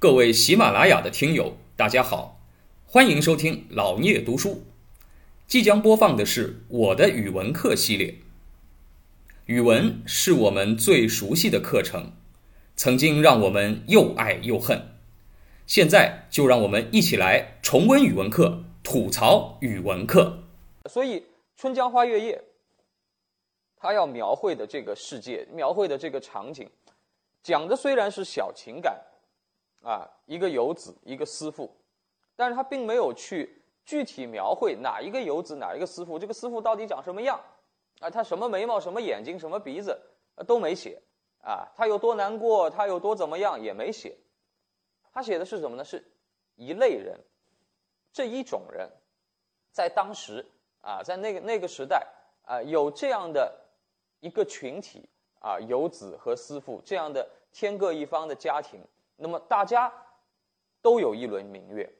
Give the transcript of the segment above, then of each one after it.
各位喜马拉雅的听友，大家好，欢迎收听老聂读书。即将播放的是我的语文课系列。语文是我们最熟悉的课程，曾经让我们又爱又恨。现在就让我们一起来重温语文课，吐槽语文课。所以《春江花月夜》，他要描绘的这个世界，描绘的这个场景，讲的虽然是小情感，啊，一个游子，一个思妇，但是他并没有去具体描绘哪一个游子，哪一个思妇，这个思妇到底长什么样。啊，他什么眉毛，什么眼睛，什么鼻子，都没写。啊，他有多难过，他有多怎么样，也没写。他写的是什么呢？是一类人，这一种人，在当时啊，在那个那个时代啊，有这样的一个群体啊，游子和思妇这样的天各一方的家庭。那么大家都有一轮明月，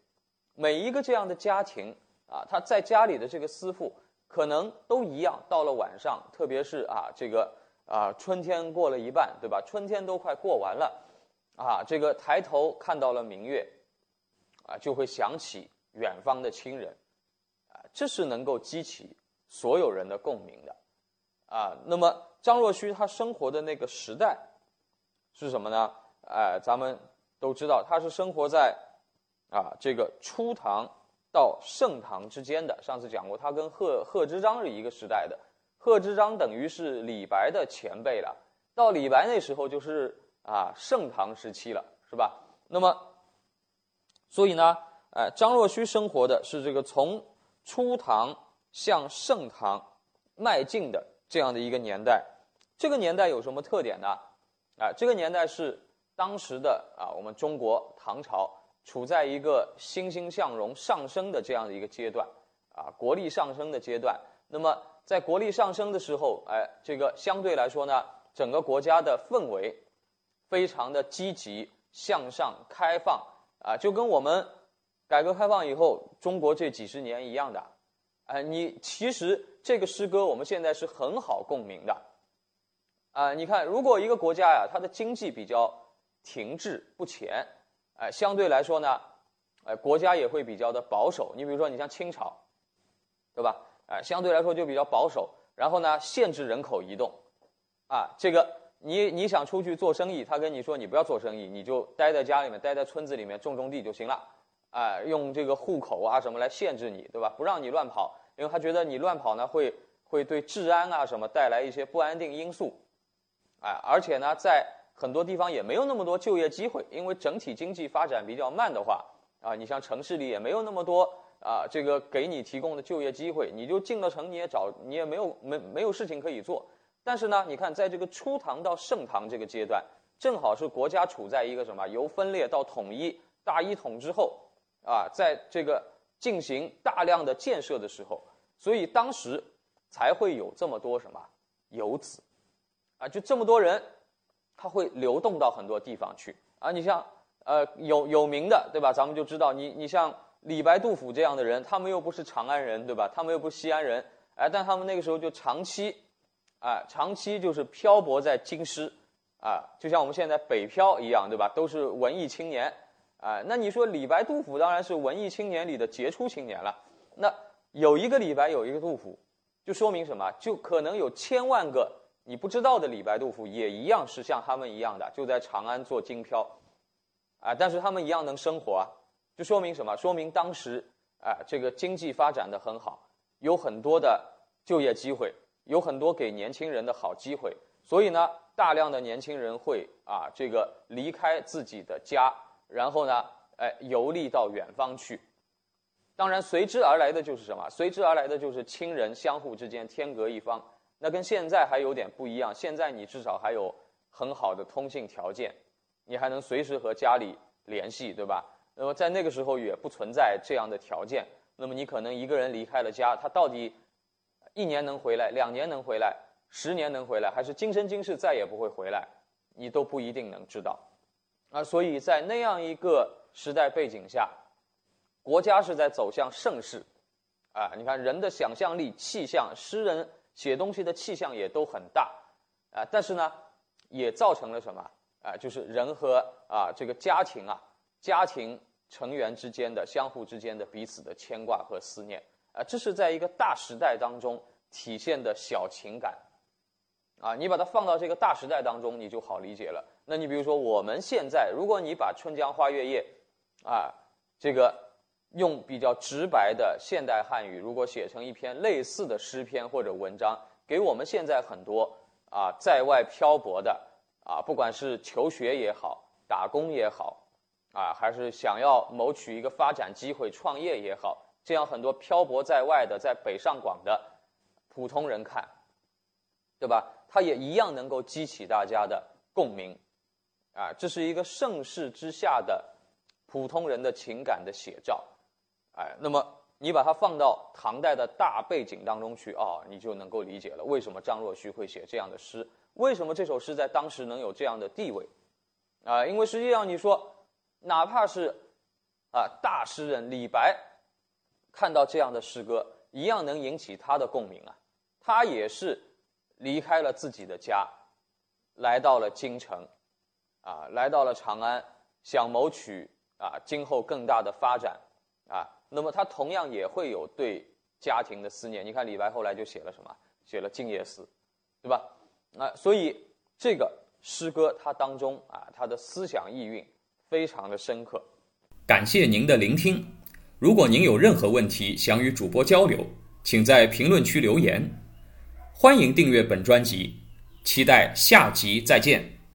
每一个这样的家庭啊，他在家里的这个思妇。可能都一样，到了晚上，特别是啊，这个啊，春天过了一半，对吧？春天都快过完了，啊，这个抬头看到了明月，啊，就会想起远方的亲人，啊，这是能够激起所有人的共鸣的，啊，那么张若虚他生活的那个时代是什么呢？哎，咱们都知道，他是生活在啊这个初唐。到盛唐之间的，上次讲过，他跟贺贺知章是一个时代的，贺知章等于是李白的前辈了。到李白那时候就是啊盛唐时期了，是吧？那么，所以呢，哎，张若虚生活的是这个从初唐向盛唐迈进的这样的一个年代。这个年代有什么特点呢？啊，这个年代是当时的啊我们中国唐朝。处在一个欣欣向荣、上升的这样的一个阶段，啊，国力上升的阶段。那么，在国力上升的时候，哎，这个相对来说呢，整个国家的氛围非常的积极向上、开放，啊，就跟我们改革开放以后中国这几十年一样的。哎，你其实这个诗歌我们现在是很好共鸣的，啊，你看，如果一个国家呀，它的经济比较停滞不前。哎，相对来说呢，哎，国家也会比较的保守。你比如说，你像清朝，对吧？哎，相对来说就比较保守。然后呢，限制人口移动，啊，这个你你想出去做生意，他跟你说你不要做生意，你就待在家里面，待在村子里面种种地就行了。哎，用这个户口啊什么来限制你，对吧？不让你乱跑，因为他觉得你乱跑呢会会对治安啊什么带来一些不安定因素。哎，而且呢，在很多地方也没有那么多就业机会，因为整体经济发展比较慢的话，啊，你像城市里也没有那么多啊，这个给你提供的就业机会，你就进了城，你也找你也没有没没有事情可以做。但是呢，你看在这个初唐到盛唐这个阶段，正好是国家处在一个什么由分裂到统一大一统之后，啊，在这个进行大量的建设的时候，所以当时才会有这么多什么游子，啊，就这么多人。它会流动到很多地方去啊！你像呃有有名的对吧？咱们就知道你你像李白、杜甫这样的人，他们又不是长安人对吧？他们又不是西安人，哎，但他们那个时候就长期，啊，长期就是漂泊在京师，啊，就像我们现在北漂一样对吧？都是文艺青年，啊，那你说李白、杜甫当然是文艺青年里的杰出青年了。那有一个李白，有一个杜甫，就说明什么？就可能有千万个。你不知道的李白、杜甫也一样是像他们一样的，就在长安做京漂，啊，但是他们一样能生活啊，就说明什么？说明当时啊，这个经济发展的很好，有很多的就业机会，有很多给年轻人的好机会，所以呢，大量的年轻人会啊，这个离开自己的家，然后呢，哎，游历到远方去。当然，随之而来的就是什么？随之而来的就是亲人相互之间天隔一方。那跟现在还有点不一样，现在你至少还有很好的通信条件，你还能随时和家里联系，对吧？那么在那个时候也不存在这样的条件，那么你可能一个人离开了家，他到底一年能回来，两年能回来，十年能回来，还是今生今世再也不会回来，你都不一定能知道。啊，所以在那样一个时代背景下，国家是在走向盛世，啊，你看人的想象力、气象，诗人。写东西的气象也都很大，啊，但是呢，也造成了什么啊？就是人和啊这个家庭啊家庭成员之间的相互之间的彼此的牵挂和思念啊，这是在一个大时代当中体现的小情感啊。你把它放到这个大时代当中，你就好理解了。那你比如说我们现在，如果你把《春江花月夜》啊这个用比较直白的现代汉语，如果写成一篇类似的诗篇或者文章，给我们现在很多啊在外漂泊的啊，不管是求学也好，打工也好，啊，还是想要谋取一个发展机会、创业也好，这样很多漂泊在外的在北上广的普通人看，对吧？他也一样能够激起大家的共鸣，啊，这是一个盛世之下的普通人的情感的写照。哎，那么你把它放到唐代的大背景当中去啊，你就能够理解了为什么张若虚会写这样的诗，为什么这首诗在当时能有这样的地位，啊，因为实际上你说，哪怕是啊大诗人李白，看到这样的诗歌，一样能引起他的共鸣啊，他也是离开了自己的家，来到了京城，啊，来到了长安，想谋取啊今后更大的发展，啊。那么他同样也会有对家庭的思念。你看李白后来就写了什么？写了《静夜思》，对吧？那，所以这个诗歌它当中啊，它的思想意蕴非常的深刻。感谢您的聆听。如果您有任何问题想与主播交流，请在评论区留言。欢迎订阅本专辑，期待下集再见。